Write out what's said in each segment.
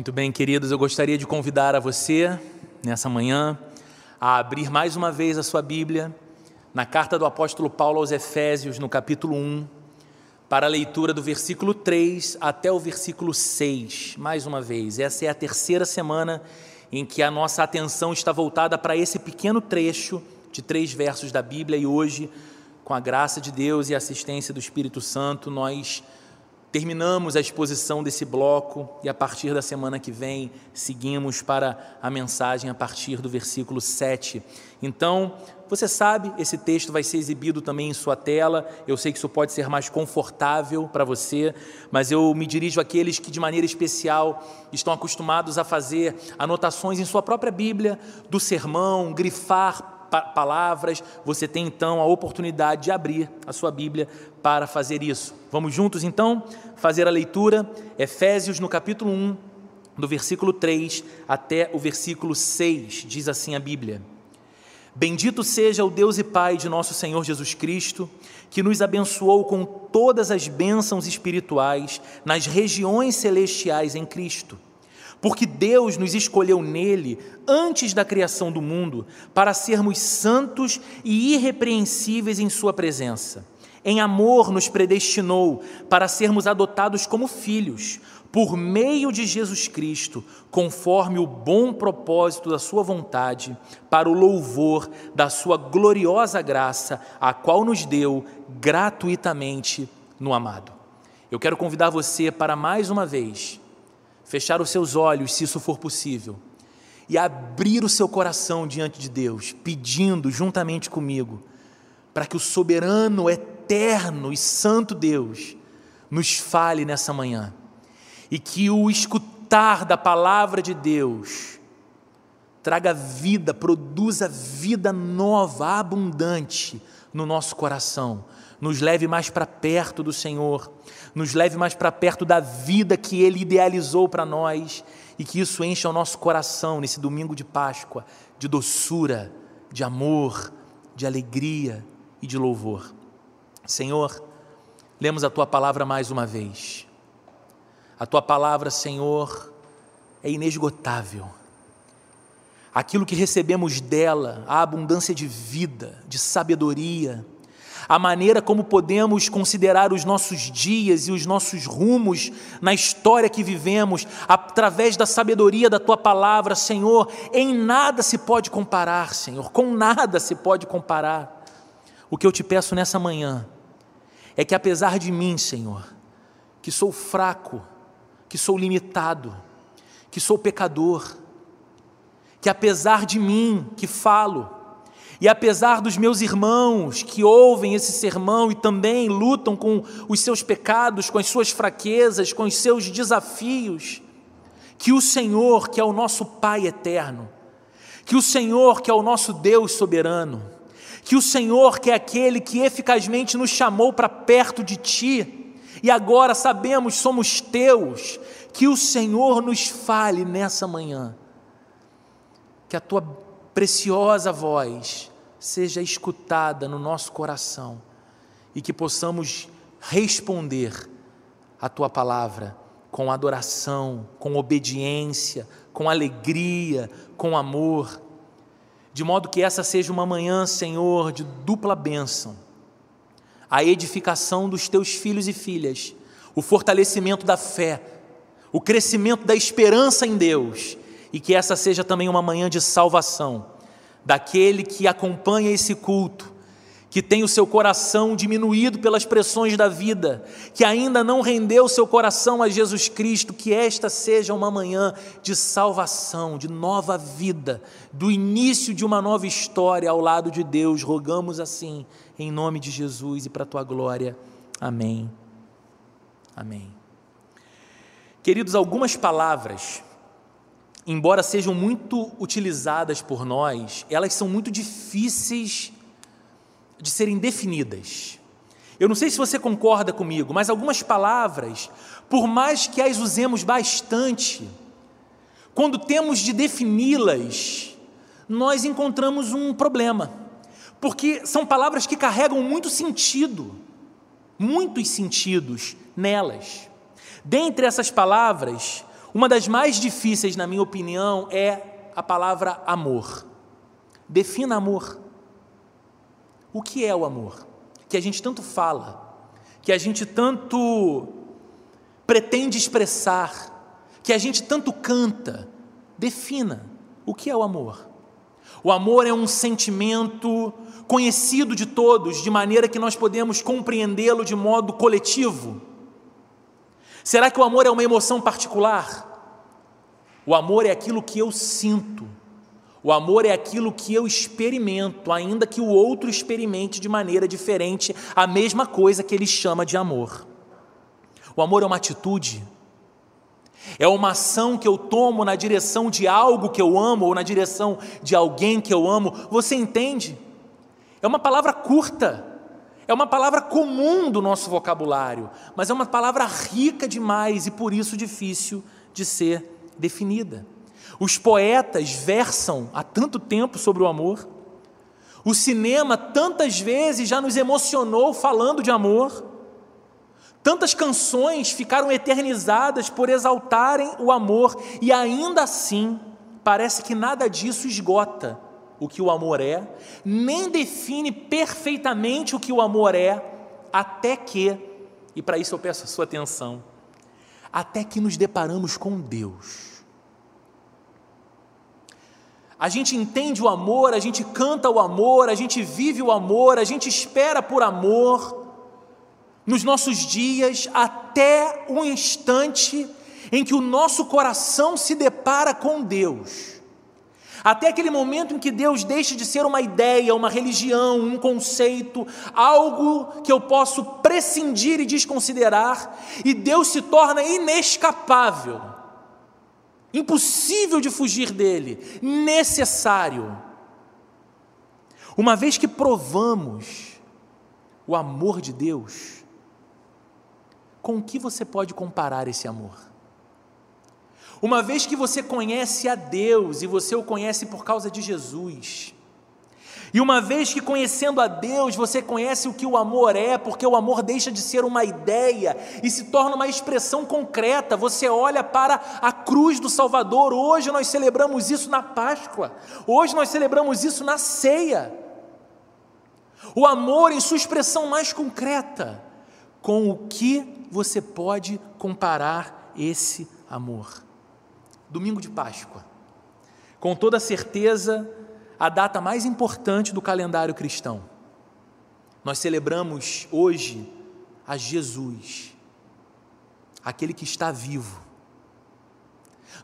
Muito bem, queridos, eu gostaria de convidar a você, nessa manhã, a abrir mais uma vez a sua Bíblia na carta do apóstolo Paulo aos Efésios, no capítulo 1, para a leitura do versículo 3 até o versículo 6. Mais uma vez, essa é a terceira semana em que a nossa atenção está voltada para esse pequeno trecho de três versos da Bíblia e hoje, com a graça de Deus e a assistência do Espírito Santo, nós Terminamos a exposição desse bloco e a partir da semana que vem seguimos para a mensagem a partir do versículo 7. Então, você sabe, esse texto vai ser exibido também em sua tela. Eu sei que isso pode ser mais confortável para você, mas eu me dirijo àqueles que, de maneira especial, estão acostumados a fazer anotações em sua própria Bíblia do sermão, grifar palavras, você tem então a oportunidade de abrir a sua Bíblia para fazer isso. Vamos juntos então fazer a leitura, Efésios no capítulo 1, do versículo 3 até o versículo 6, diz assim a Bíblia: Bendito seja o Deus e Pai de nosso Senhor Jesus Cristo, que nos abençoou com todas as bênçãos espirituais nas regiões celestiais em Cristo porque Deus nos escolheu nele antes da criação do mundo para sermos santos e irrepreensíveis em Sua presença. Em amor nos predestinou para sermos adotados como filhos, por meio de Jesus Cristo, conforme o bom propósito da Sua vontade, para o louvor da Sua gloriosa graça, a qual nos deu gratuitamente no amado. Eu quero convidar você para mais uma vez fechar os seus olhos, se isso for possível, e abrir o seu coração diante de Deus, pedindo juntamente comigo, para que o soberano, eterno e santo Deus nos fale nessa manhã, e que o escutar da palavra de Deus traga vida, produza vida nova, abundante no nosso coração, nos leve mais para perto do Senhor nos leve mais para perto da vida que Ele idealizou para nós e que isso encha o nosso coração nesse domingo de Páscoa de doçura, de amor, de alegria e de louvor. Senhor, lemos a Tua palavra mais uma vez. A Tua palavra, Senhor, é inesgotável. Aquilo que recebemos dela, a abundância de vida, de sabedoria, a maneira como podemos considerar os nossos dias e os nossos rumos na história que vivemos, através da sabedoria da tua palavra, Senhor, em nada se pode comparar, Senhor, com nada se pode comparar. O que eu te peço nessa manhã é que, apesar de mim, Senhor, que sou fraco, que sou limitado, que sou pecador, que apesar de mim que falo, e apesar dos meus irmãos que ouvem esse sermão e também lutam com os seus pecados, com as suas fraquezas, com os seus desafios, que o Senhor, que é o nosso Pai eterno, que o Senhor, que é o nosso Deus soberano, que o Senhor, que é aquele que eficazmente nos chamou para perto de Ti, e agora sabemos somos Teus, que o Senhor nos fale nessa manhã, que a Tua preciosa voz seja escutada no nosso coração e que possamos responder à tua palavra com adoração, com obediência, com alegria, com amor, de modo que essa seja uma manhã, Senhor, de dupla bênção, a edificação dos teus filhos e filhas, o fortalecimento da fé, o crescimento da esperança em Deus, e que essa seja também uma manhã de salvação daquele que acompanha esse culto, que tem o seu coração diminuído pelas pressões da vida, que ainda não rendeu seu coração a Jesus Cristo, que esta seja uma manhã de salvação, de nova vida, do início de uma nova história ao lado de Deus. Rogamos assim, em nome de Jesus e para a tua glória. Amém. Amém. Queridos, algumas palavras embora sejam muito utilizadas por nós, elas são muito difíceis de serem definidas. Eu não sei se você concorda comigo, mas algumas palavras, por mais que as usemos bastante, quando temos de defini-las, nós encontramos um problema, porque são palavras que carregam muito sentido, muitos sentidos nelas. Dentre essas palavras, Uma das mais difíceis, na minha opinião, é a palavra amor. Defina amor. O que é o amor? Que a gente tanto fala, que a gente tanto pretende expressar, que a gente tanto canta. Defina o que é o amor. O amor é um sentimento conhecido de todos, de maneira que nós podemos compreendê-lo de modo coletivo. Será que o amor é uma emoção particular? O amor é aquilo que eu sinto. O amor é aquilo que eu experimento, ainda que o outro experimente de maneira diferente a mesma coisa que ele chama de amor. O amor é uma atitude, é uma ação que eu tomo na direção de algo que eu amo ou na direção de alguém que eu amo. Você entende? É uma palavra curta, é uma palavra comum do nosso vocabulário, mas é uma palavra rica demais e por isso difícil de ser definida. Os poetas versam há tanto tempo sobre o amor. O cinema tantas vezes já nos emocionou falando de amor. Tantas canções ficaram eternizadas por exaltarem o amor, e ainda assim, parece que nada disso esgota o que o amor é, nem define perfeitamente o que o amor é, até que, e para isso eu peço a sua atenção, até que nos deparamos com Deus. A gente entende o amor, a gente canta o amor, a gente vive o amor, a gente espera por amor, nos nossos dias, até o instante em que o nosso coração se depara com Deus. Até aquele momento em que Deus deixa de ser uma ideia, uma religião, um conceito, algo que eu posso prescindir e desconsiderar, e Deus se torna inescapável, impossível de fugir dele, necessário. Uma vez que provamos o amor de Deus, com o que você pode comparar esse amor? Uma vez que você conhece a Deus e você o conhece por causa de Jesus, e uma vez que conhecendo a Deus você conhece o que o amor é, porque o amor deixa de ser uma ideia e se torna uma expressão concreta, você olha para a cruz do Salvador. Hoje nós celebramos isso na Páscoa, hoje nós celebramos isso na ceia. O amor em sua expressão mais concreta, com o que você pode comparar esse amor? Domingo de Páscoa. Com toda certeza, a data mais importante do calendário cristão. Nós celebramos hoje a Jesus, aquele que está vivo.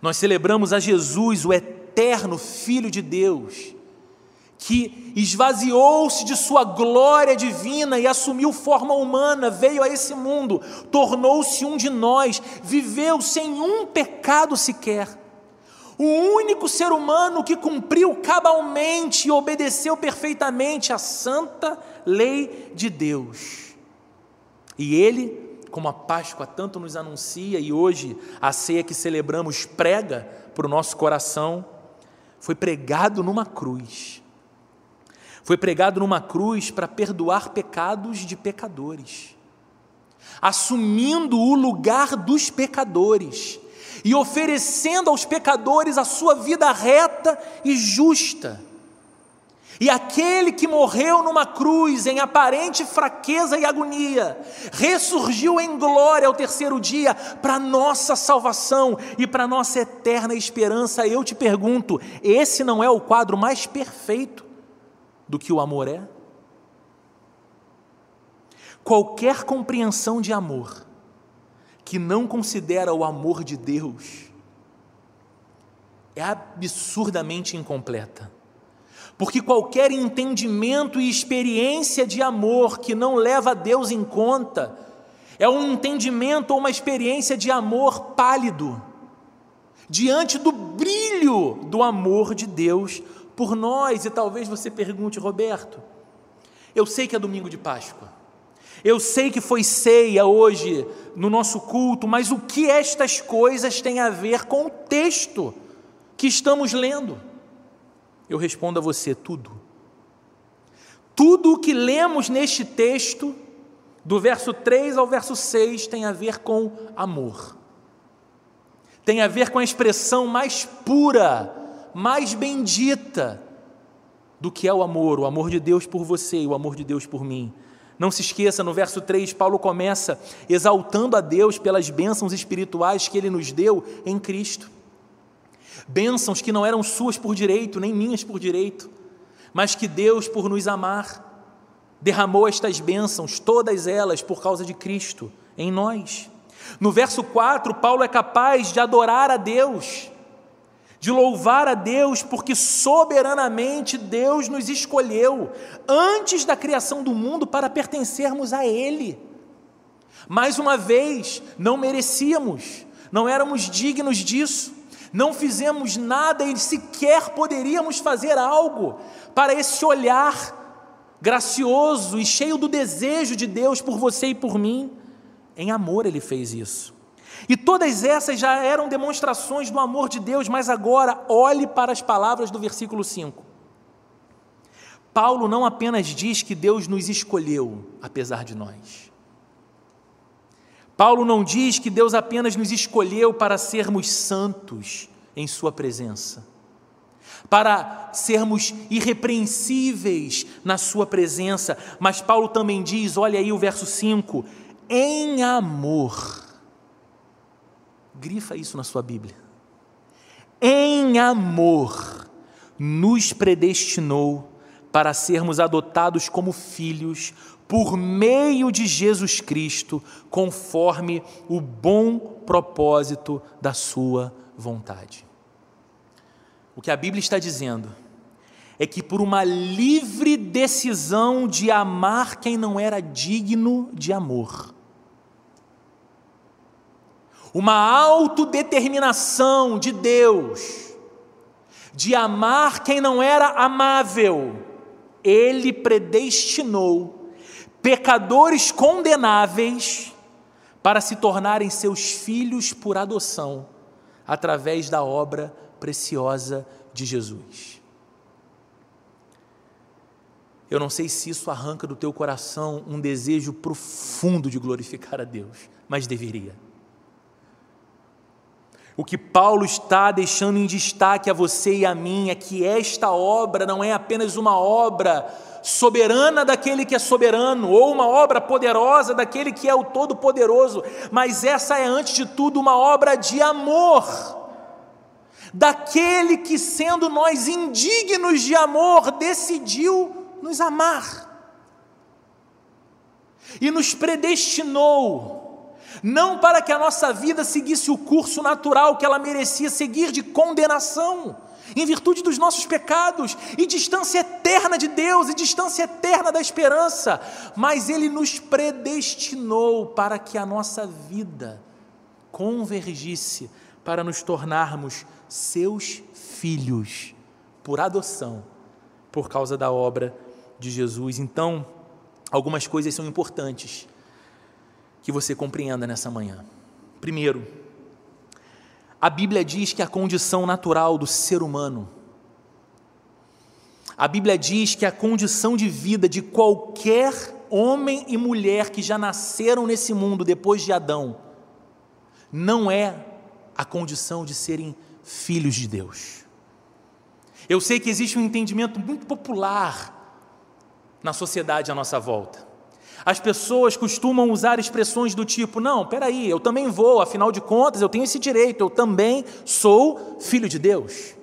Nós celebramos a Jesus, o eterno Filho de Deus, que esvaziou-se de sua glória divina e assumiu forma humana, veio a esse mundo, tornou-se um de nós, viveu sem um pecado sequer. O único ser humano que cumpriu cabalmente e obedeceu perfeitamente a santa lei de Deus. E ele, como a Páscoa tanto nos anuncia e hoje a ceia que celebramos prega para o nosso coração, foi pregado numa cruz foi pregado numa cruz para perdoar pecados de pecadores, assumindo o lugar dos pecadores e oferecendo aos pecadores a sua vida reta e justa. E aquele que morreu numa cruz em aparente fraqueza e agonia, ressurgiu em glória ao terceiro dia para nossa salvação e para nossa eterna esperança. Eu te pergunto: esse não é o quadro mais perfeito do que o amor é? Qualquer compreensão de amor que não considera o amor de Deus é absurdamente incompleta. Porque qualquer entendimento e experiência de amor que não leva Deus em conta é um entendimento ou uma experiência de amor pálido diante do brilho do amor de Deus por nós. E talvez você pergunte, Roberto, eu sei que é domingo de Páscoa, eu sei que foi ceia hoje no nosso culto, mas o que estas coisas têm a ver com o texto que estamos lendo? Eu respondo a você: tudo. Tudo o que lemos neste texto, do verso 3 ao verso 6, tem a ver com amor. tem a ver com a expressão mais pura, mais bendita do que é o amor, o amor de Deus por você e o amor de Deus por mim. Não se esqueça, no verso 3, Paulo começa exaltando a Deus pelas bênçãos espirituais que ele nos deu em Cristo. Bênçãos que não eram suas por direito, nem minhas por direito, mas que Deus, por nos amar, derramou estas bênçãos, todas elas por causa de Cristo em nós. No verso 4, Paulo é capaz de adorar a Deus, de louvar a Deus, porque soberanamente Deus nos escolheu antes da criação do mundo para pertencermos a Ele. Mais uma vez, não merecíamos, não éramos dignos disso, não fizemos nada e sequer poderíamos fazer algo para esse olhar gracioso e cheio do desejo de Deus por você e por mim. Em amor ele fez isso. E todas essas já eram demonstrações do amor de Deus, mas agora olhe para as palavras do versículo 5. Paulo não apenas diz que Deus nos escolheu, apesar de nós. Paulo não diz que Deus apenas nos escolheu para sermos santos em Sua presença, para sermos irrepreensíveis na Sua presença, mas Paulo também diz, olha aí o verso 5: em amor. Grifa isso na sua Bíblia. Em amor, nos predestinou para sermos adotados como filhos por meio de Jesus Cristo, conforme o bom propósito da Sua vontade. O que a Bíblia está dizendo é que, por uma livre decisão de amar quem não era digno de amor, uma autodeterminação de Deus de amar quem não era amável, Ele predestinou pecadores condenáveis para se tornarem seus filhos por adoção, através da obra preciosa de Jesus. Eu não sei se isso arranca do teu coração um desejo profundo de glorificar a Deus, mas deveria. O que Paulo está deixando em destaque a você e a mim é que esta obra não é apenas uma obra soberana daquele que é soberano, ou uma obra poderosa daquele que é o Todo-Poderoso, mas essa é, antes de tudo, uma obra de amor, daquele que, sendo nós indignos de amor, decidiu nos amar e nos predestinou não para que a nossa vida seguisse o curso natural que ela merecia seguir de condenação, em virtude dos nossos pecados, e distância eterna de Deus, e distância eterna da esperança, mas Ele nos predestinou para que a nossa vida convergisse para nos tornarmos seus filhos, por adoção, por causa da obra de Jesus. Então, algumas coisas são importantes que você compreenda nessa manhã. Primeiro, a Bíblia diz que a condição natural do ser humano, a Bíblia diz que a condição de vida de qualquer homem e mulher que já nasceram nesse mundo depois de Adão, não é a condição de serem filhos de Deus. Eu sei que existe um entendimento muito popular na sociedade à nossa volta. As pessoas costumam usar expressões do tipo: não, peraí, eu também vou, afinal de contas, eu tenho esse direito, eu também sou filho de Deus.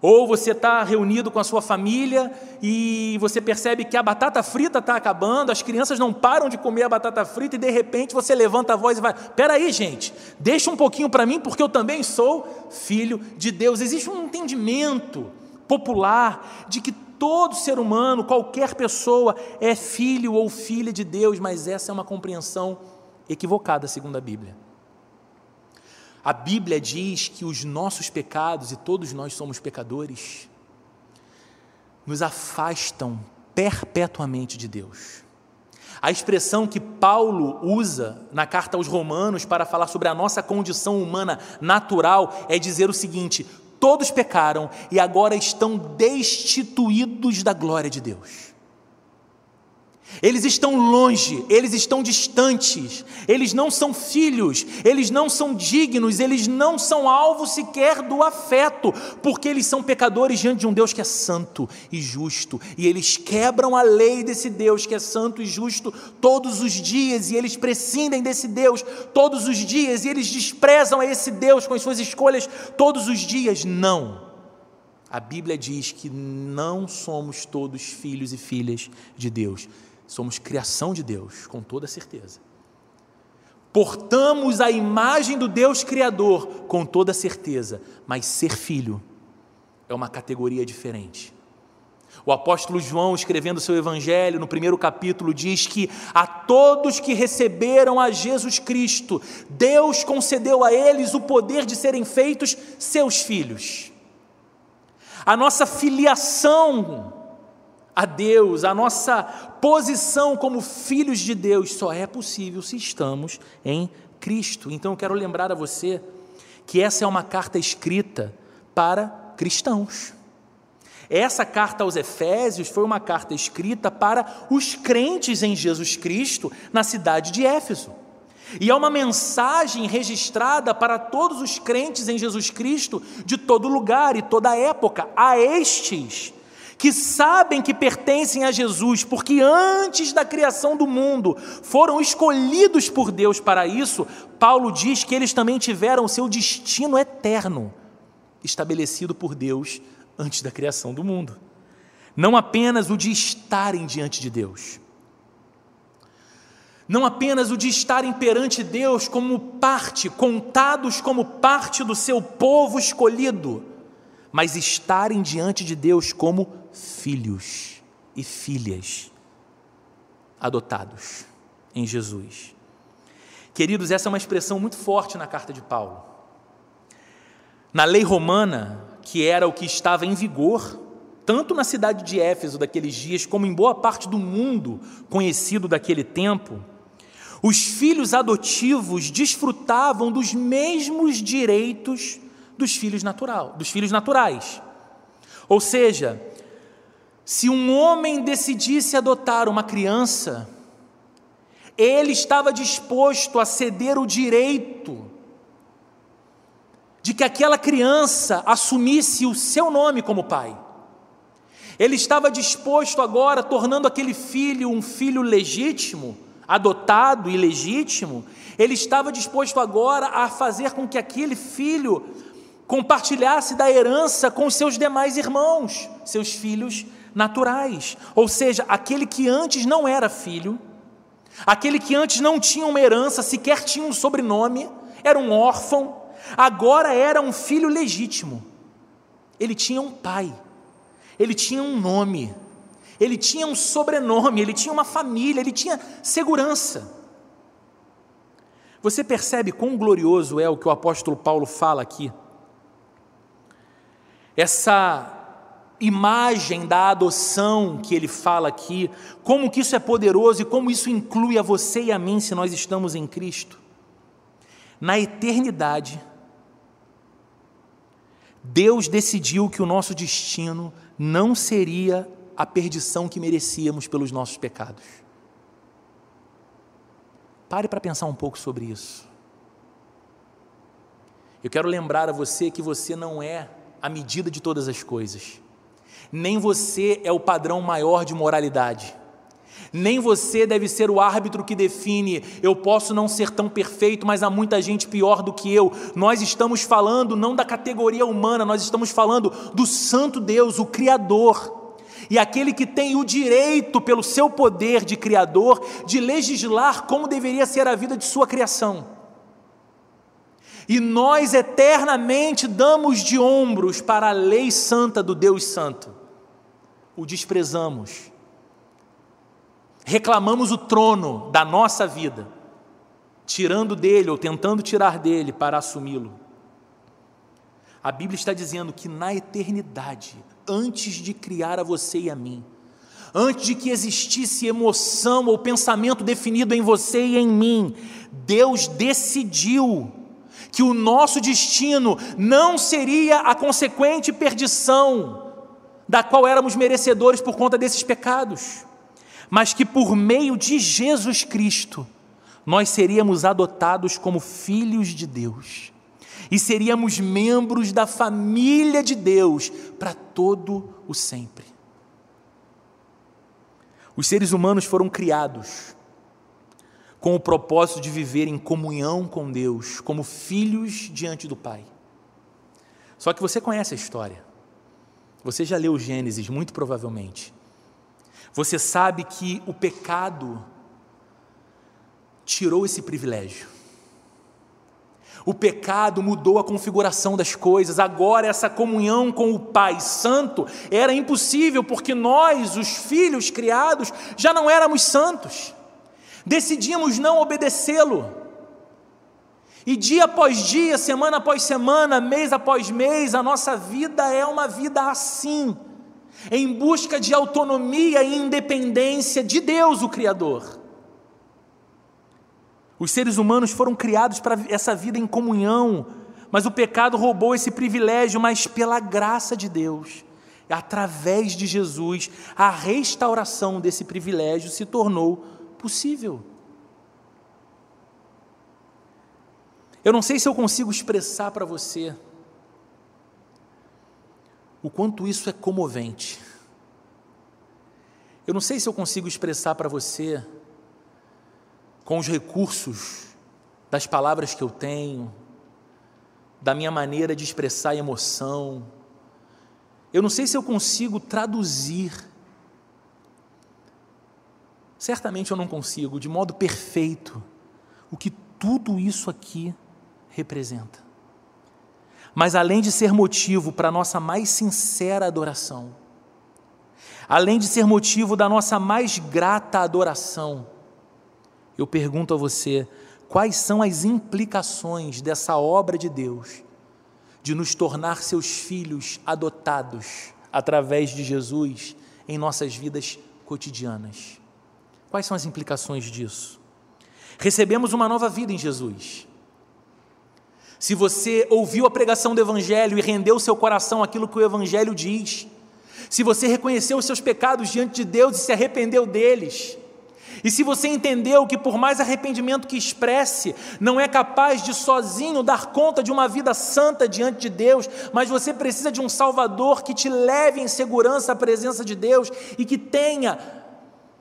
Ou você está reunido com a sua família e você percebe que a batata frita está acabando, as crianças não param de comer a batata frita e de repente você levanta a voz e vai: peraí, gente, deixa um pouquinho para mim porque eu também sou filho de Deus. Existe um entendimento popular de que Todo ser humano, qualquer pessoa, é filho ou filha de Deus, mas essa é uma compreensão equivocada, segundo a Bíblia. A Bíblia diz que os nossos pecados, e todos nós somos pecadores, nos afastam perpetuamente de Deus. A expressão que Paulo usa na carta aos Romanos para falar sobre a nossa condição humana natural é dizer o seguinte: todos pecaram e agora estão destituídos da glória de Deus. Eles estão longe, eles estão distantes, eles não são filhos, eles não são dignos, eles não são alvo sequer do afeto, porque eles são pecadores diante de um Deus que é santo e justo, e eles quebram a lei desse Deus que é santo e justo todos os dias, e eles prescindem desse Deus todos os dias, e eles desprezam a esse Deus com as suas escolhas todos os dias. Não. A Bíblia diz que não somos todos filhos e filhas de Deus Somos criação de Deus, com toda certeza. Portamos a imagem do Deus Criador, com toda certeza, mas ser filho é uma categoria diferente. O apóstolo João, escrevendo seu evangelho, no primeiro capítulo, diz que a todos que receberam a Jesus Cristo, Deus concedeu a eles o poder de serem feitos seus filhos. A nossa filiação a Deus, a nossa posição como filhos de Deus só é possível se estamos em Cristo. Então eu quero lembrar a você que essa é uma carta escrita para cristãos. Essa carta aos Efésios foi uma carta escrita para os crentes em Jesus Cristo na cidade de Éfeso. E é uma mensagem registrada para todos os crentes em Jesus Cristo de todo lugar e toda época. A estes que sabem que pertencem a Jesus, porque antes da criação do mundo foram escolhidos por Deus para isso, Paulo diz que eles também tiveram o seu destino eterno estabelecido por Deus antes da criação do mundo. Não apenas o de estarem diante de Deus, não apenas o de estarem perante Deus como parte, contados como parte do seu povo escolhido, mas estarem diante de Deus como filhos e filhas adotados em Jesus. Queridos, essa é uma expressão muito forte na carta de Paulo. Na lei romana, que era o que estava em vigor, tanto na cidade de Éfeso daqueles dias, como em boa parte do mundo conhecido daquele tempo, os filhos adotivos desfrutavam dos mesmos direitos dos filhos natural, dos filhos naturais. Ou seja, se um homem decidisse adotar uma criança, ele estava disposto a ceder o direito de que aquela criança assumisse o seu nome como pai. Ele estava disposto agora, tornando aquele filho um filho legítimo, adotado e legítimo, ele estava disposto agora a fazer com que aquele filho compartilhasse da herança com os seus demais irmãos, seus filhos naturais. Ou seja, aquele que antes não era filho, aquele que antes não tinha uma herança, sequer tinha um sobrenome, era um órfão, agora era um filho legítimo. Ele tinha um pai, ele tinha um nome, ele tinha um sobrenome, ele tinha uma família, ele tinha segurança. Você percebe quão glorioso é o que o apóstolo Paulo fala aqui? essa imagem da adoção que ele fala aqui, como que isso é poderoso e como isso inclui a você e a mim se nós estamos em Cristo. Na eternidade, Deus decidiu que o nosso destino não seria a perdição que merecíamos pelos nossos pecados. Pare para pensar um pouco sobre isso. Eu quero lembrar a você que você não é a medida de todas as coisas. Nem você é o padrão maior de moralidade. Nem você deve ser o árbitro que define, eu posso não ser tão perfeito, mas há muita gente pior do que eu. Nós estamos falando não da categoria humana, nós estamos falando do Santo Deus, o Criador. E aquele que tem o direito, pelo seu poder de Criador, de legislar como deveria ser a vida de sua criação. E nós eternamente damos de ombros para a lei santa do Deus Santo. O desprezamos. Reclamamos o trono da nossa vida, tirando dele ou tentando tirar dele para assumi-lo. A Bíblia está dizendo que na eternidade, antes de criar a você e a mim, antes de que existisse emoção ou pensamento definido em você e em mim, Deus decidiu que o nosso destino não seria a consequente perdição da qual éramos merecedores por conta desses pecados. mas que por meio de Jesus Cristo nós seríamos adotados como filhos de Deus e seríamos membros da família de Deus para todo o sempre. Os seres humanos foram criados com o propósito de viver em comunhão com Deus, como filhos diante do Pai. Só que você conhece a história. Você já leu Gênesis, muito provavelmente. Você sabe que o pecado tirou esse privilégio. O pecado mudou a configuração das coisas. Agora, essa comunhão com o Pai Santo era impossível, porque nós, os filhos criados, já não éramos santos. Decidimos não obedecê-lo. E dia após dia, semana após semana, mês após mês, a nossa vida é uma vida assim, em busca de autonomia e independência de Deus, o Criador. Os seres humanos foram criados para essa vida em comunhão, mas o pecado roubou esse privilégio, mas pela graça de Deus, através de Jesus, a restauração desse privilégio se tornou possível. Eu não sei se eu consigo expressar para você o quanto isso é comovente. Eu não sei se eu consigo expressar para você com os recursos das palavras que eu tenho, da minha maneira de expressar emoção. Eu não sei se eu consigo traduzir. Certamente eu não consigo, de modo perfeito, o que tudo isso aqui representa. Mas além de ser motivo para a nossa mais sincera adoração, além de ser motivo da nossa mais grata adoração, eu pergunto a você: quais são as implicações dessa obra de Deus de nos tornar seus filhos adotados através de Jesus em nossas vidas cotidianas? Quais são as implicações disso? Recebemos uma nova vida em Jesus. Se você ouviu a pregação do Evangelho e rendeu seu coração àquilo que o Evangelho diz, se você reconheceu os seus pecados diante de Deus e se arrependeu deles, e se você entendeu que, por mais arrependimento que expresse, não é capaz de sozinho dar conta de uma vida santa diante de Deus, mas você precisa de um Salvador que te leve em segurança à presença de Deus e que tenha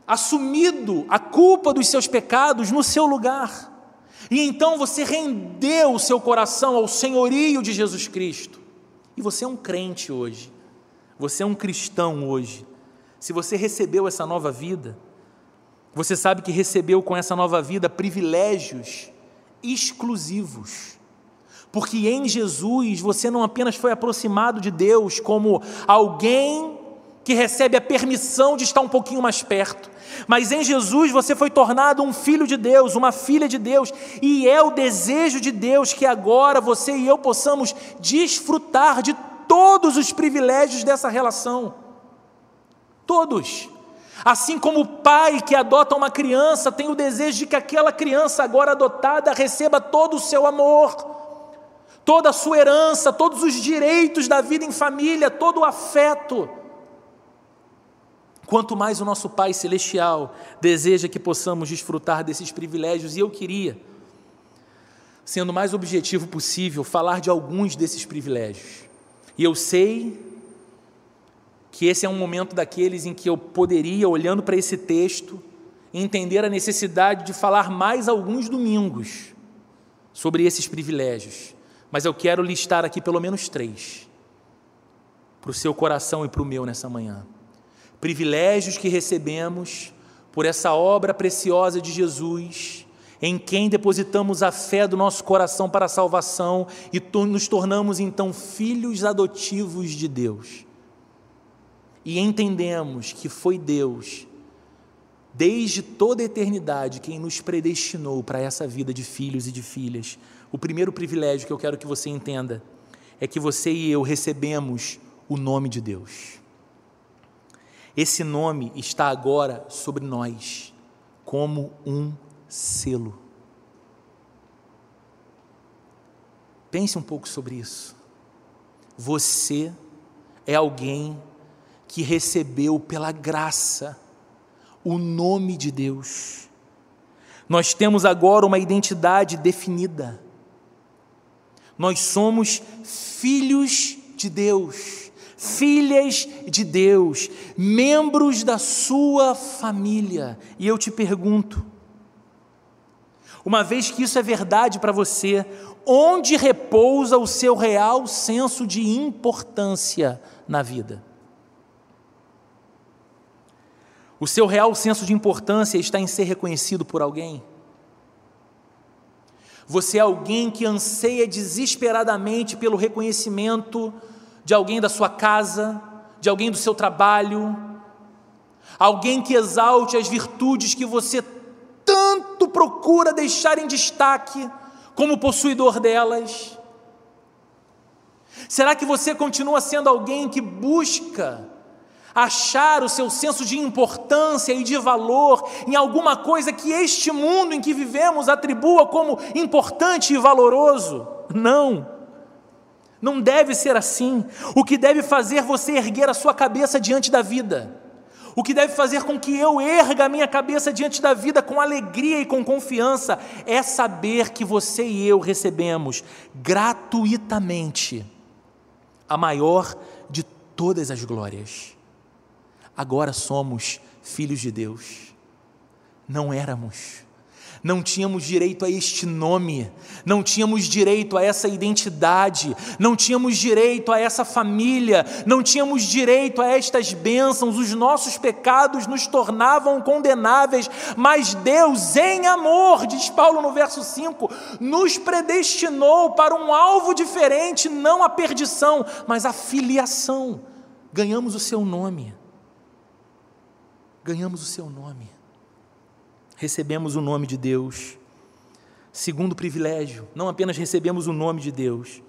assumido a culpa dos seus pecados no seu lugar. E então você rendeu o seu coração ao senhorio de Jesus Cristo. E você é um crente hoje. Você é um cristão hoje. Se você recebeu essa nova vida, você sabe que recebeu com essa nova vida privilégios exclusivos. Porque em Jesus você não apenas foi aproximado de Deus como alguém que recebe a permissão de estar um pouquinho mais perto, mas em Jesus você foi tornado um filho de Deus, uma filha de Deus, e é o desejo de Deus que agora você e eu possamos desfrutar de todos os privilégios dessa relação. Todos. Assim como o pai que adota uma criança tem o desejo de que aquela criança agora adotada receba todo o seu amor, toda a sua herança, todos os direitos da vida em família, todo o afeto. Quanto mais o nosso Pai Celestial deseja que possamos desfrutar desses privilégios, e eu queria, sendo o mais objetivo possível, falar de alguns desses privilégios. E eu sei que esse é um momento daqueles em que eu poderia, olhando para esse texto, entender a necessidade de falar mais alguns domingos sobre esses privilégios. Mas eu quero listar aqui pelo menos três, para o seu coração e para o meu nessa manhã. Privilégios que recebemos por essa obra preciosa de Jesus, em quem depositamos a fé do nosso coração para a salvação e nos tornamos então filhos adotivos de Deus e entendemos que foi Deus, desde toda a eternidade, quem nos predestinou para essa vida de filhos e de filhas, o primeiro privilégio que eu quero que você entenda é que você e eu recebemos o nome de Deus. Esse nome está agora sobre nós, como um selo. Pense um pouco sobre isso. Você é alguém que recebeu pela graça o nome de Deus. Nós temos agora uma identidade definida. Nós somos filhos de Deus, filhas de Deus, membros da sua família. E eu te pergunto, uma vez que isso é verdade para você, onde repousa o seu real senso de importância na vida? O seu real senso de importância está em ser reconhecido por alguém? Você é alguém que anseia desesperadamente pelo reconhecimento de alguém da sua casa, de alguém do seu trabalho, alguém que exalte as virtudes que você tanto procura deixar em destaque como possuidor delas? Será que você continua sendo alguém que busca achar o seu senso de importância e de valor em alguma coisa que este mundo em que vivemos atribua como importante e valoroso. Não. Não deve ser assim. O que deve fazer você erguer a sua cabeça diante da vida, o que deve fazer com que eu erga a minha cabeça diante da vida com alegria e com confiança, é saber que você e eu recebemos gratuitamente a maior de todas as glórias agora somos filhos de Deus. Não éramos. Não tínhamos direito a este nome, não tínhamos direito a essa identidade, não tínhamos direito a essa família, não tínhamos direito a estas bênçãos, os nossos pecados nos tornavam condenáveis, mas Deus, em amor, diz Paulo no verso 5, nos predestinou para um alvo diferente, não a perdição, mas a filiação. Ganhamos o seu nome. Ganhamos o seu nome, recebemos o nome de Deus. Segundo privilégio, não apenas recebemos o nome de Deus,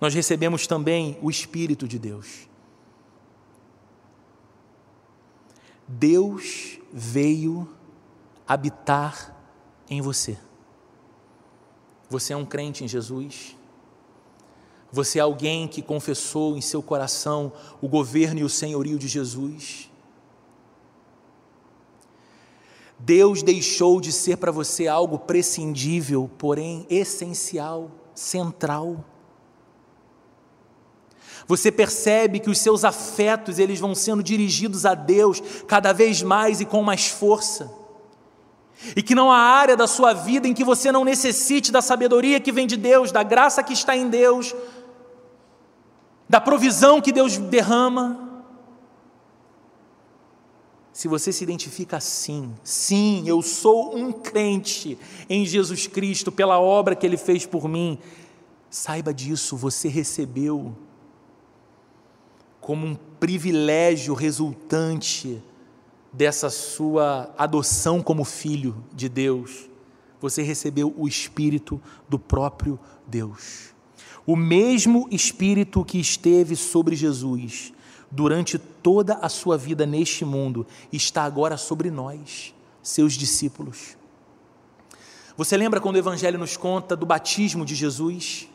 nós recebemos também o Espírito de Deus. Deus veio habitar em você. Você é um crente em Jesus? Você é alguém que confessou em seu coração o governo e o senhorio de Jesus? Deus deixou de ser para você algo prescindível, porém essencial, central. Você percebe que os seus afetos, eles vão sendo dirigidos a Deus cada vez mais e com mais força. E que não há área da sua vida em que você não necessite da sabedoria que vem de Deus, da graça que está em Deus, da provisão que Deus derrama. Se você se identifica assim, sim, eu sou um crente em Jesus Cristo pela obra que ele fez por mim, saiba disso, você recebeu como um privilégio resultante dessa sua adoção como filho de Deus, você recebeu o Espírito do próprio Deus. O mesmo Espírito que esteve sobre Jesus durante toda a sua vida neste mundo está agora sobre nós, seus discípulos. Você lembra quando o Evangelho nos conta do batismo de Jesus?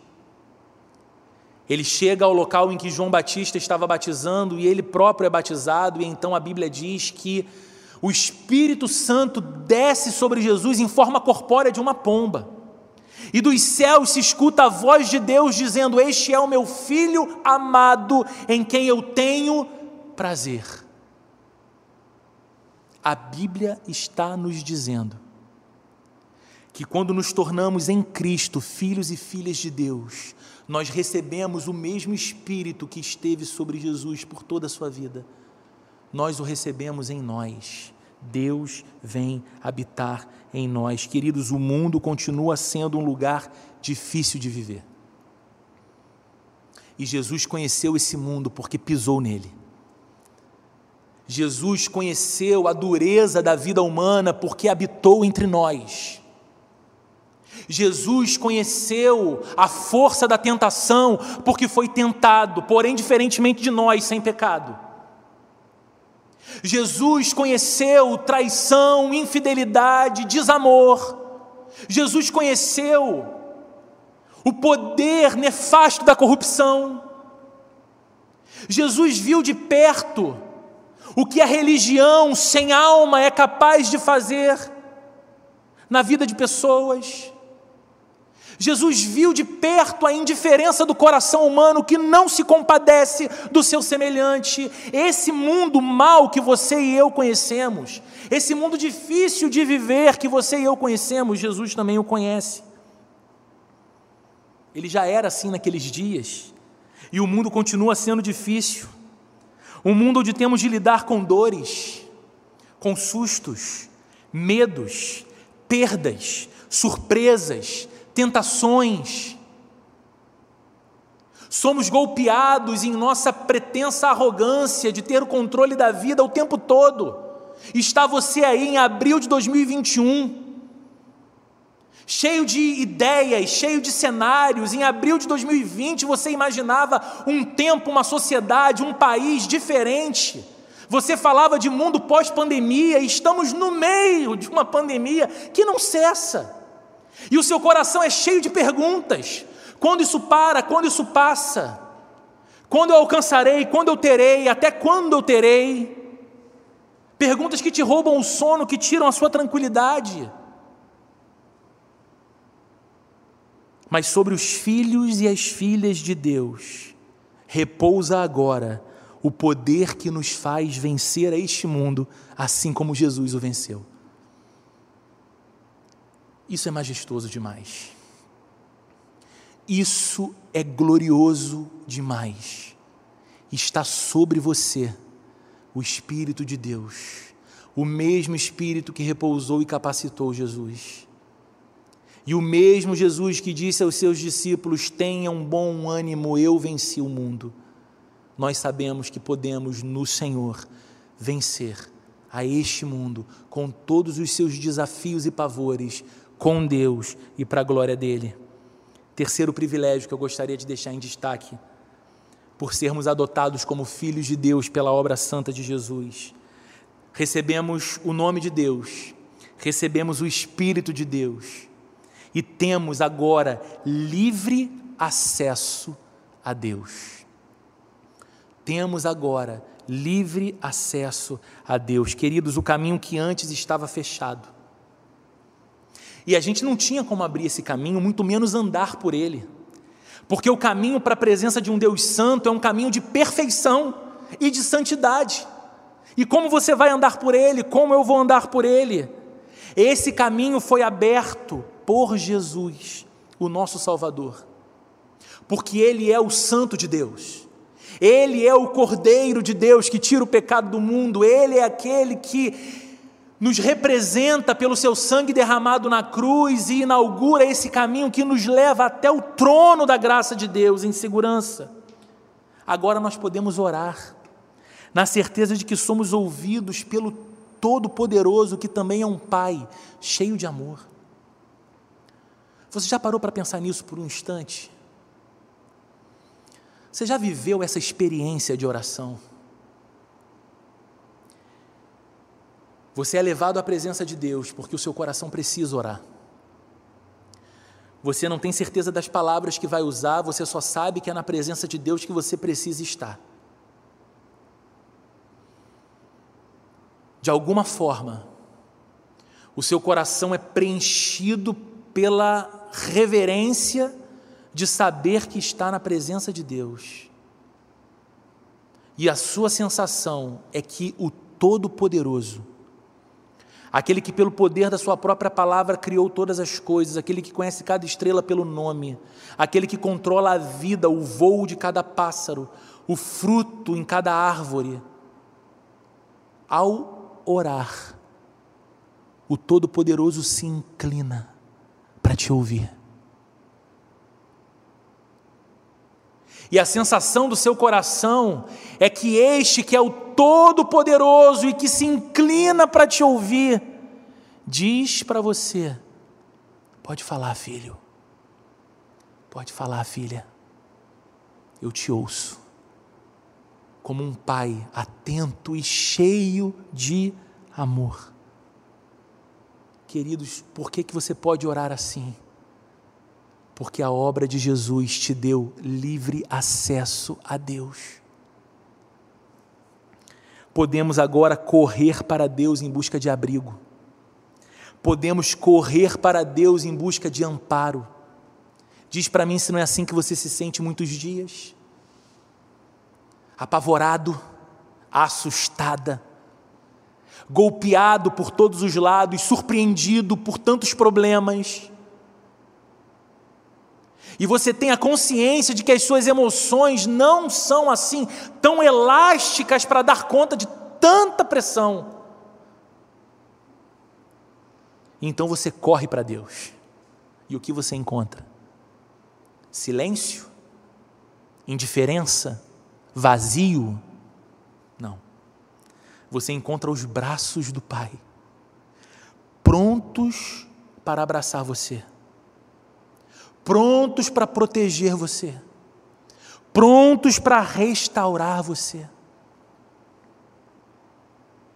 Ele chega ao local em que João Batista estava batizando e ele próprio é batizado, e então a Bíblia diz que o Espírito Santo desce sobre Jesus em forma corpórea de uma pomba. E dos céus se escuta a voz de Deus dizendo: Este é o meu filho amado, em quem eu tenho prazer. A Bíblia está nos dizendo que quando nos tornamos em Cristo filhos e filhas de Deus, nós recebemos o mesmo Espírito que esteve sobre Jesus por toda a sua vida. Nós o recebemos em nós. Deus vem habitar em nós. Queridos, o mundo continua sendo um lugar difícil de viver. E Jesus conheceu esse mundo porque pisou nele. Jesus conheceu a dureza da vida humana porque habitou entre nós. Jesus conheceu a força da tentação porque foi tentado, porém, diferentemente de nós, sem pecado. Jesus conheceu traição, infidelidade, desamor. Jesus conheceu o poder nefasto da corrupção. Jesus viu de perto o que a religião sem alma é capaz de fazer na vida de pessoas. Jesus viu de perto a indiferença do coração humano que não se compadece do seu semelhante. Esse mundo mal que você e eu conhecemos, esse mundo difícil de viver que você e eu conhecemos, Jesus também o conhece. Ele já era assim naqueles dias, e o mundo continua sendo difícil. Um mundo onde temos de lidar com dores, com sustos, medos, perdas, surpresas, tentações. Somos golpeados em nossa pretensa arrogância de ter o controle da vida o tempo todo. Está você aí em abril de 2021, cheio de ideias, cheio de cenários. Em abril de 2020 você imaginava um tempo, uma sociedade, um país diferente. Você falava de mundo pós-pandemia e estamos no meio de uma pandemia que não cessa. E o seu coração é cheio de perguntas: quando isso para? Quando isso passa? Quando eu alcançarei? Quando eu terei? Até quando eu terei? Perguntas que te roubam o sono, que tiram a sua tranquilidade. Mas sobre os filhos e as filhas de Deus repousa agora o poder que nos faz vencer a este mundo, assim como Jesus o venceu. Isso é majestoso demais. Isso é glorioso demais. Está sobre você o Espírito de Deus, o mesmo Espírito que repousou e capacitou Jesus. E o mesmo Jesus que disse aos seus discípulos: Tenham bom ânimo, eu venci o mundo. Nós sabemos que podemos no Senhor vencer a este mundo com todos os seus desafios e pavores, com Deus e para a glória dele. Terceiro privilégio que eu gostaria de deixar em destaque, por sermos adotados como filhos de Deus pela obra santa de Jesus. Recebemos o nome de Deus, recebemos o Espírito de Deus e temos agora livre acesso a Deus. Temos agora livre acesso a Deus. Queridos, o caminho que antes estava fechado e a gente não tinha como abrir esse caminho, muito menos andar por ele. Porque o caminho para a presença de um Deus Santo é um caminho de perfeição e de santidade. E como você vai andar por ele? Como eu vou andar por ele? Esse caminho foi aberto por Jesus, o nosso Salvador. Porque ele é o Santo de Deus. Ele é o Cordeiro de Deus que tira o pecado do mundo, ele é aquele que nos representa pelo seu sangue derramado na cruz e inaugura esse caminho que nos leva até o trono da graça de Deus em segurança. Agora nós podemos orar, na certeza de que somos ouvidos pelo Todo-Poderoso, que também é um Pai cheio de amor. Você já parou para pensar nisso por um instante? Você já viveu essa experiência de oração? Você é levado à presença de Deus porque o seu coração precisa orar. Você não tem certeza das palavras que vai usar, você só sabe que é na presença de Deus que você precisa estar. De alguma forma, o seu coração é preenchido pela reverência de saber que está na presença de Deus. E a sua sensação é que o Todo-Poderoso aquele que, pelo poder da Sua própria palavra, criou todas as coisas, aquele que conhece cada estrela pelo nome, aquele que controla a vida, o voo de cada pássaro, o fruto em cada árvore. Ao orar, o Todo-Poderoso se inclina para te ouvir. E a sensação do seu coração é que este que é o Todo-Poderoso e que se inclina para te ouvir, diz para você: pode falar, filho, pode falar, filha, eu te ouço, como um pai atento e cheio de amor. Queridos, por que, que você pode orar assim? Porque a obra de Jesus te deu livre acesso a Deus. podemos agora correr para Deus em busca de abrigo. Podemos correr para Deus em busca de amparo. Diz para mim se não é assim que você se sente muitos dias. Apavorado, assustada, golpeado por todos os lados, surpreendido por tantos problemas. E você tem a consciência de que as suas emoções não são assim tão elásticas para dar conta de tanta pressão. Então você corre para Deus. E o que você encontra? Silêncio? Indiferença? Vazio? Não. Você encontra os braços do Pai, prontos para abraçar você, prontos para proteger você, prontos para restaurar você.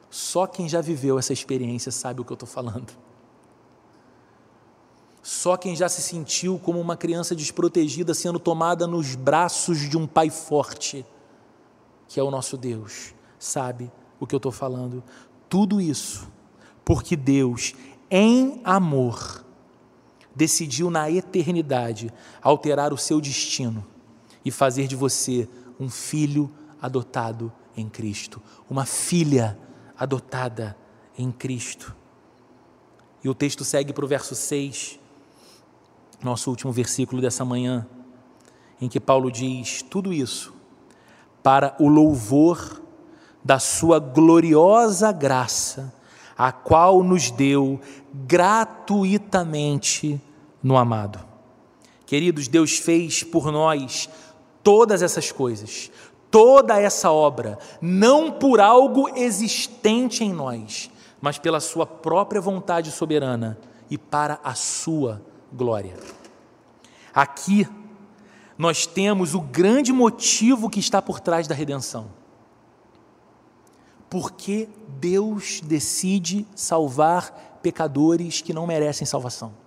Só quem já viveu essa experiência sabe o que eu estou falando. Só quem já se sentiu como uma criança desprotegida sendo tomada nos braços de um pai forte, que é o nosso Deus, sabe o que eu estou falando. Tudo isso porque Deus, em amor, decidiu na eternidade alterar o seu destino e fazer de você um filho adotado em Cristo, uma filha adotada em Cristo. E o texto segue para o verso 6 nosso último versículo dessa manhã, em que Paulo diz tudo isso para o louvor da Sua gloriosa graça, a qual nos deu gratuitamente no amado. Queridos, Deus fez por nós todas essas coisas, toda essa obra, não por algo existente em nós, mas pela Sua própria vontade soberana e para a Sua glória. Aqui nós temos o grande motivo que está por trás da redenção. Porque Deus decide salvar pecadores que não merecem salvação.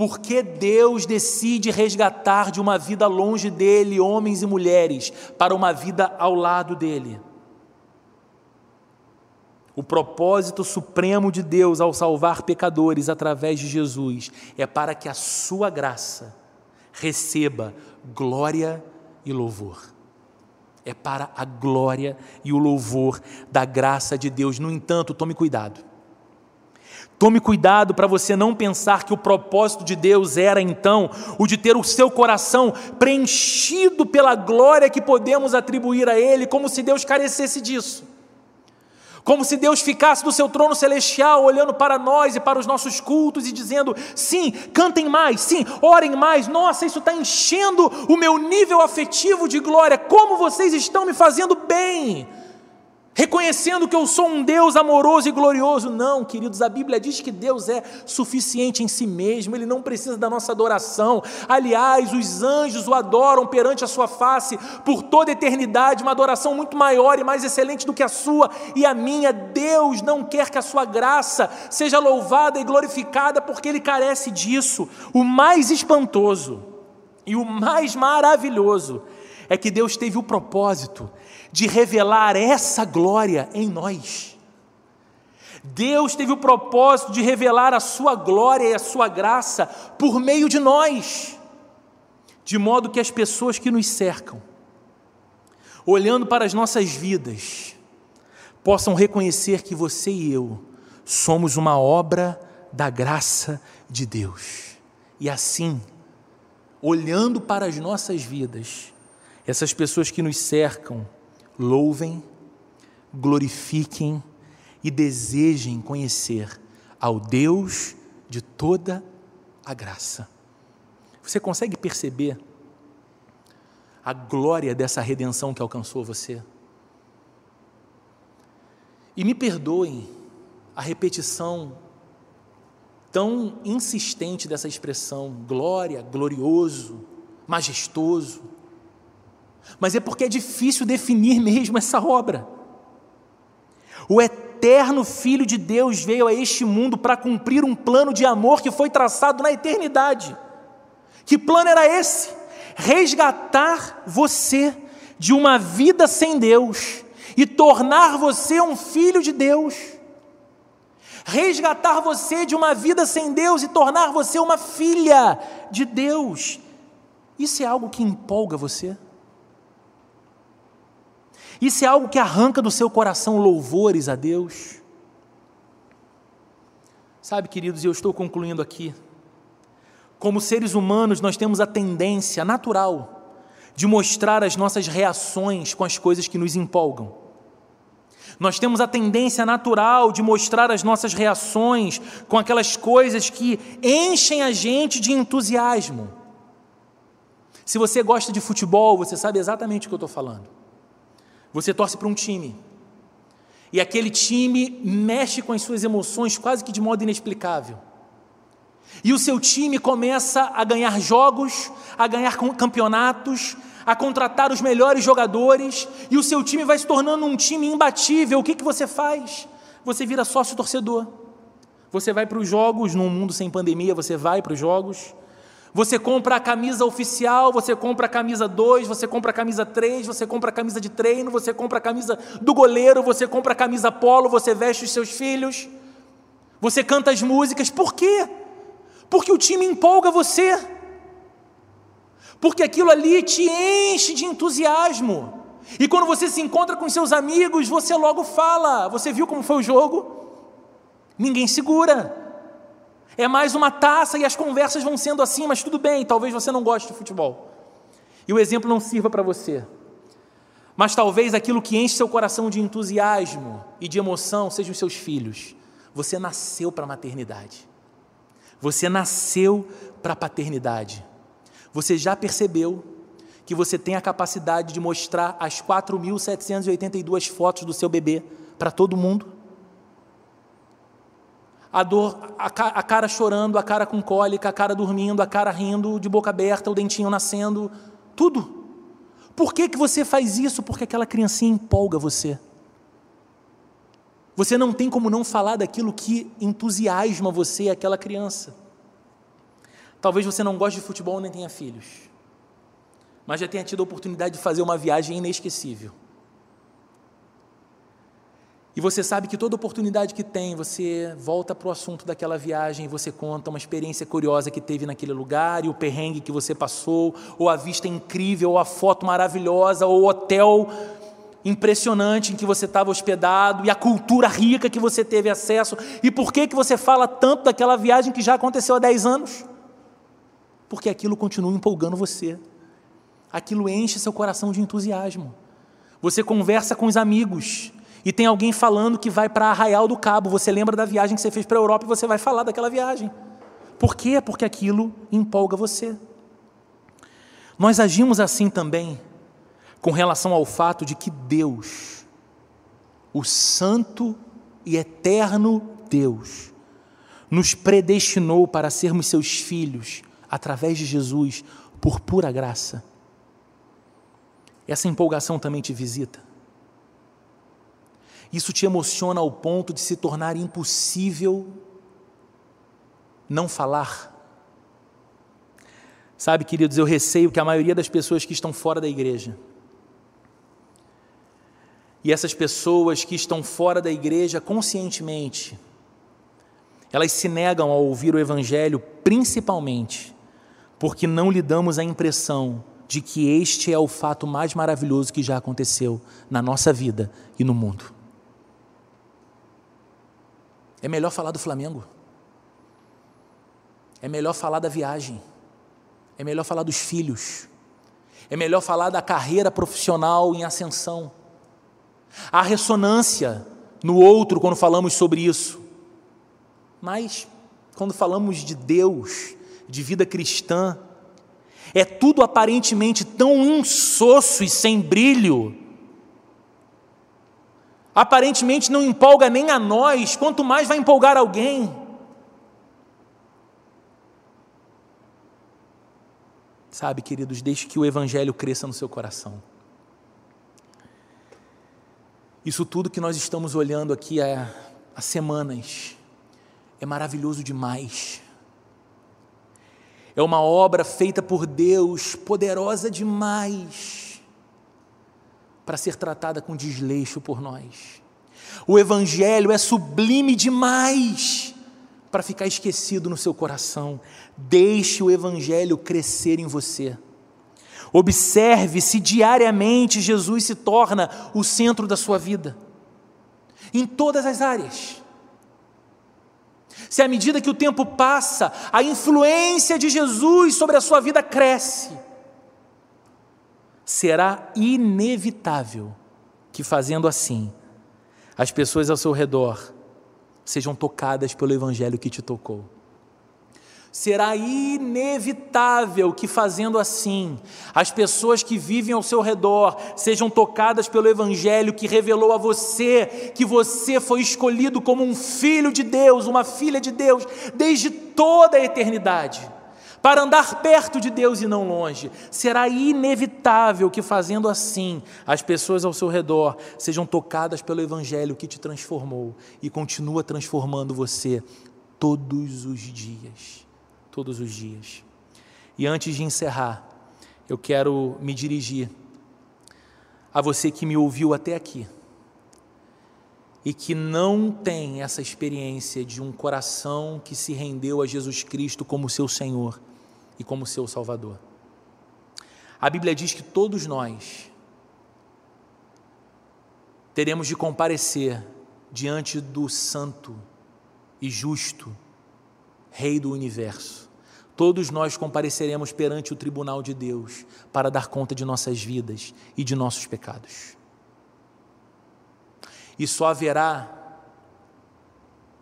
Porque Deus decide resgatar de uma vida longe dele homens e mulheres para uma vida ao lado dele. O propósito supremo de Deus ao salvar pecadores através de Jesus é para que a sua graça receba glória e louvor. É para a glória e o louvor da graça de Deus. No entanto, tome cuidado. Tome cuidado para você não pensar que o propósito de Deus era então o de ter o seu coração preenchido pela glória que podemos atribuir a Ele, como se Deus carecesse disso. Como se Deus ficasse do seu trono celestial, olhando para nós e para os nossos cultos e dizendo: sim, cantem mais, sim, orem mais. Nossa, isso está enchendo o meu nível afetivo de glória. Como vocês estão me fazendo bem reconhecendo que eu sou um Deus amoroso e glorioso. Não, queridos, a Bíblia diz que Deus é suficiente em si mesmo, Ele não precisa da nossa adoração. Aliás, os anjos o adoram perante a Sua face por toda eternidade, uma adoração muito maior e mais excelente do que a sua e a minha. Deus não quer que a Sua graça seja louvada e glorificada porque Ele carece disso. O mais espantoso e o mais maravilhoso é que Deus teve o propósito de revelar essa glória em nós. Deus teve o propósito de revelar a sua glória e a sua graça por meio de nós, de modo que as pessoas que nos cercam, olhando para as nossas vidas, possam reconhecer que você e eu somos uma obra da graça de Deus. E assim, olhando para as nossas vidas, essas pessoas que nos cercam, louvem, glorifiquem e desejem conhecer ao Deus de toda a graça. Você consegue perceber a glória dessa redenção que alcançou você? E me perdoem a repetição tão insistente dessa expressão glória, glorioso, majestoso mas é porque é difícil definir mesmo essa obra. O eterno Filho de Deus veio a este mundo para cumprir um plano de amor que foi traçado na eternidade. Que plano era esse? Resgatar você de uma vida sem Deus e tornar você um filho de Deus. Resgatar você de uma vida sem Deus e tornar você uma filha de Deus. Isso é algo que empolga você? Isso é algo que arranca do seu coração louvores a Deus? Sabe, queridos, e eu estou concluindo aqui. Como seres humanos, nós temos a tendência natural de mostrar as nossas reações com as coisas que nos empolgam. Nós temos a tendência natural de mostrar as nossas reações com aquelas coisas que enchem a gente de entusiasmo. Se você gosta de futebol, você sabe exatamente o que eu estou falando. Você torce para um time. E aquele time mexe com as suas emoções quase que de modo inexplicável. E o seu time começa a ganhar jogos, a ganhar campeonatos, a contratar os melhores jogadores, e o seu time vai se tornando um time imbatível. O que, que você faz? Você vira sócio torcedor. Você vai para os jogos, num mundo sem pandemia, você vai para os jogos, você compra a camisa oficial, você compra a camisa 2, você compra a camisa 3, você compra a camisa de treino, você compra a camisa do goleiro, você compra a camisa polo, você veste os seus filhos, você canta as músicas. Por quê? Porque o time empolga você. Porque aquilo ali te enche de entusiasmo. E quando você se encontra com seus amigos, você logo fala: Você viu como foi o jogo? Ninguém segura. É mais uma taça e as conversas vão sendo assim, mas tudo bem, talvez você não goste de futebol. E o exemplo não sirva para você. Mas talvez aquilo que enche seu coração de entusiasmo e de emoção sejam os seus filhos. Você nasceu para a maternidade. Você nasceu para a paternidade. Você já percebeu que você tem a capacidade de mostrar as 4.782 fotos do seu bebê para todo mundo? A dor, a, a cara chorando, a cara com cólica, a cara dormindo, a cara rindo, de boca aberta, o dentinho nascendo, tudo. Por que, que você faz isso? Porque aquela criancinha empolga você. Você não tem como não falar daquilo que entusiasma você, aquela criança. Talvez você não goste de futebol nem tenha filhos, mas já tenha tido a oportunidade de fazer uma viagem inesquecível. E você sabe que toda oportunidade que tem, você volta para o assunto daquela viagem, você conta uma experiência curiosa que teve naquele lugar, e o perrengue que você passou, ou a vista incrível, ou a foto maravilhosa, ou o hotel impressionante em que você estava hospedado, e a cultura rica que você teve acesso. E por que, que você fala tanto daquela viagem que já aconteceu há 10 anos? Porque aquilo continua empolgando você. Aquilo enche seu coração de entusiasmo. Você conversa com os amigos, e tem alguém falando que vai para Arraial do Cabo. Você lembra da viagem que você fez para a Europa e você vai falar daquela viagem. Por quê? Porque aquilo empolga você. Nós agimos assim também com relação ao fato de que Deus, o Santo e Eterno Deus, nos predestinou para sermos seus filhos através de Jesus por pura graça. Essa empolgação também te visita. Isso te emociona ao ponto de se tornar impossível não falar. Sabe, queridos, eu receio que a maioria das pessoas que estão fora da igreja, e essas pessoas que estão fora da igreja conscientemente, elas se negam a ouvir o Evangelho principalmente porque não lhe damos a impressão de que este é o fato mais maravilhoso que já aconteceu na nossa vida e no mundo. É melhor falar do Flamengo. É melhor falar da viagem. É melhor falar dos filhos. É melhor falar da carreira profissional em ascensão. Há ressonância no outro quando falamos sobre isso. Mas, quando falamos de Deus, de vida cristã, é tudo aparentemente tão insosso e sem brilho aparentemente não empolga nem a nós, quanto mais vai empolgar alguém. Sabe, queridos, deixe que o Evangelho cresça no seu coração. Isso tudo que nós estamos olhando aqui há, há semanas é maravilhoso demais. É uma obra feita por Deus, poderosa demais para ser tratada com desleixo por nós. O Evangelho é sublime demais para ficar esquecido no seu coração. Deixe o Evangelho crescer em você. Observe se diariamente Jesus se torna o centro da sua vida, em todas as áreas. Se à medida que o tempo passa, a influência de Jesus sobre a sua vida cresce, será inevitável que fazendo assim, as pessoas ao seu redor sejam tocadas pelo Evangelho que te tocou. Será inevitável que, fazendo assim, as pessoas que vivem ao seu redor sejam tocadas pelo Evangelho que revelou a você que você foi escolhido como um filho de Deus, uma filha de Deus, desde toda a eternidade, para andar perto de Deus e não longe. Será inevitável que, fazendo assim, as pessoas ao seu redor sejam tocadas pelo Evangelho que te transformou e continua transformando você todos os dias todos os dias. E antes de encerrar, eu quero me dirigir a você que me ouviu até aqui e que não tem essa experiência de um coração que se rendeu a Jesus Cristo como seu Senhor e como seu Salvador. A Bíblia diz que todos nós teremos de comparecer diante do Santo e Justo Rei do universo. Todos nós compareceremos perante o tribunal de Deus para dar conta de nossas vidas e de nossos pecados. E só haverá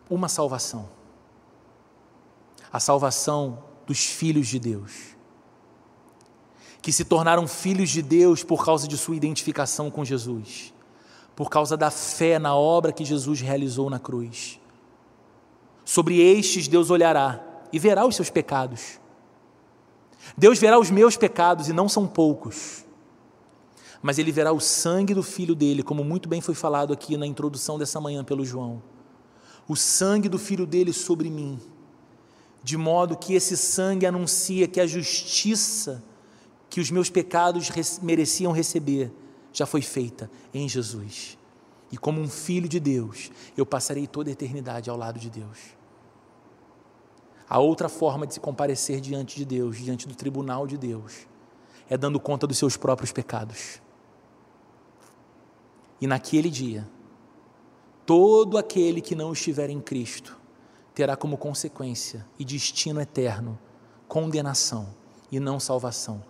uma salvação: a salvação dos filhos de Deus, que se tornaram filhos de Deus por causa de sua identificação com Jesus, por causa da fé na obra que Jesus realizou na cruz Sobre estes Deus olhará e verá os seus pecados. Deus verá os meus pecados, e não são poucos. Mas Ele verá o sangue do filho dele, como muito bem foi falado aqui na introdução dessa manhã pelo João. O sangue do filho dele sobre mim, de modo que esse sangue anuncia que a justiça que os meus pecados mereciam receber já foi feita em Jesus. E como um filho de Deus, eu passarei toda a eternidade ao lado de Deus. A outra forma de se comparecer diante de Deus, diante do tribunal de Deus, é dando conta dos seus próprios pecados. E naquele dia, todo aquele que não estiver em Cristo terá como consequência e destino eterno condenação e não salvação.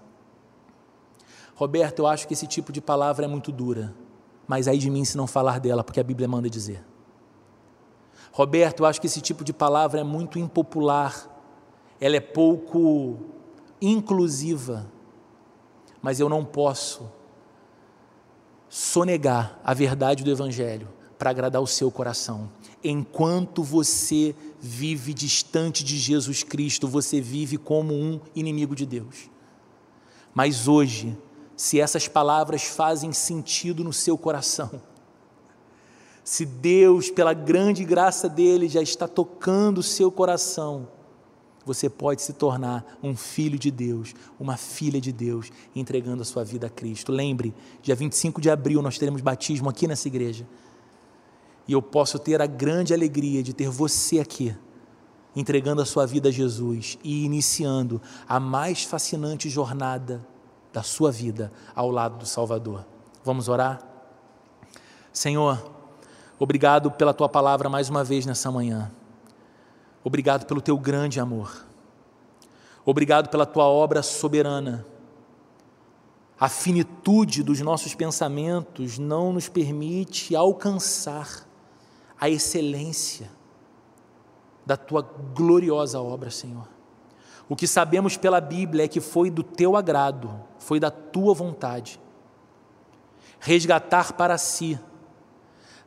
Roberto, eu acho que esse tipo de palavra é muito dura, mas aí de mim se não falar dela, porque a Bíblia manda dizer. Roberto, eu acho que esse tipo de palavra é muito impopular, ela é pouco inclusiva, mas eu não posso sonegar a verdade do Evangelho para agradar o seu coração. Enquanto você vive distante de Jesus Cristo, você vive como um inimigo de Deus. Mas hoje, se essas palavras fazem sentido no seu coração, se Deus, pela grande graça dele, já está tocando o seu coração, você pode se tornar um filho de Deus, uma filha de Deus, entregando a sua vida a Cristo. Lembre, dia 25 de abril nós teremos batismo aqui nessa igreja. E eu posso ter a grande alegria de ter você aqui, entregando a sua vida a Jesus e iniciando a mais fascinante jornada da sua vida ao lado do Salvador. Vamos orar? Senhor, Obrigado pela tua palavra mais uma vez nessa manhã. Obrigado pelo teu grande amor. Obrigado pela tua obra soberana. A finitude dos nossos pensamentos não nos permite alcançar a excelência da tua gloriosa obra, Senhor. O que sabemos pela Bíblia é que foi do teu agrado, foi da tua vontade resgatar para si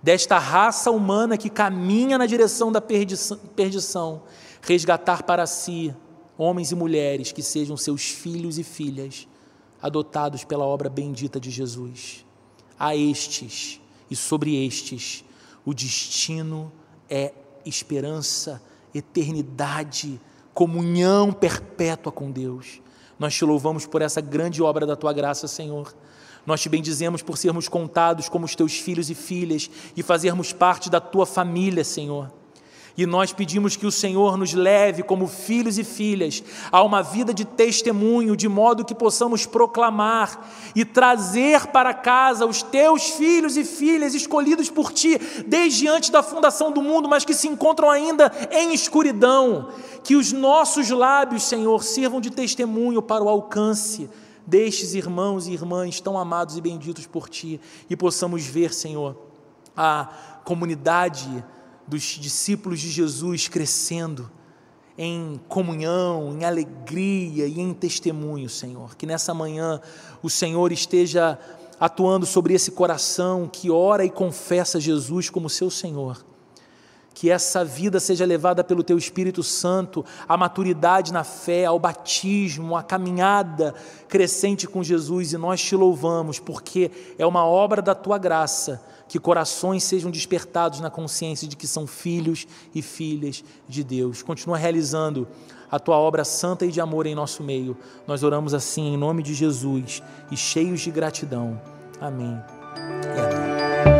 desta raça humana que caminha na direção da perdição, resgatar para si homens e mulheres que sejam seus filhos e filhas, adotados pela obra bendita de Jesus. A estes e sobre estes, o destino é esperança, eternidade, comunhão perpétua com Deus. Nós te louvamos por essa grande obra da tua graça, Senhor. Nós te bendizemos por sermos contados como os teus filhos e filhas e fazermos parte da tua família, Senhor. E nós pedimos que o Senhor nos leve como filhos e filhas a uma vida de testemunho, de modo que possamos proclamar e trazer para casa os teus filhos e filhas escolhidos por ti desde antes da fundação do mundo, mas que se encontram ainda em escuridão. Que os nossos lábios, Senhor, sirvam de testemunho para o alcance destes irmãos e irmãs tão amados e benditos por ti e possamos ver, Senhor, a comunidade dos discípulos de Jesus crescendo em comunhão, em alegria e em testemunho, Senhor. Que nessa manhã o Senhor esteja atuando sobre esse coração que ora e confessa Jesus como seu Senhor. Que essa vida seja levada pelo Teu Espírito Santo à maturidade na fé, ao batismo, à caminhada crescente com Jesus, e nós te louvamos, porque é uma obra da Tua graça que corações sejam despertados na consciência de que são filhos e filhas de Deus. Continua realizando a tua obra santa e de amor em nosso meio. Nós oramos assim em nome de Jesus e cheios de gratidão. Amém. E amém.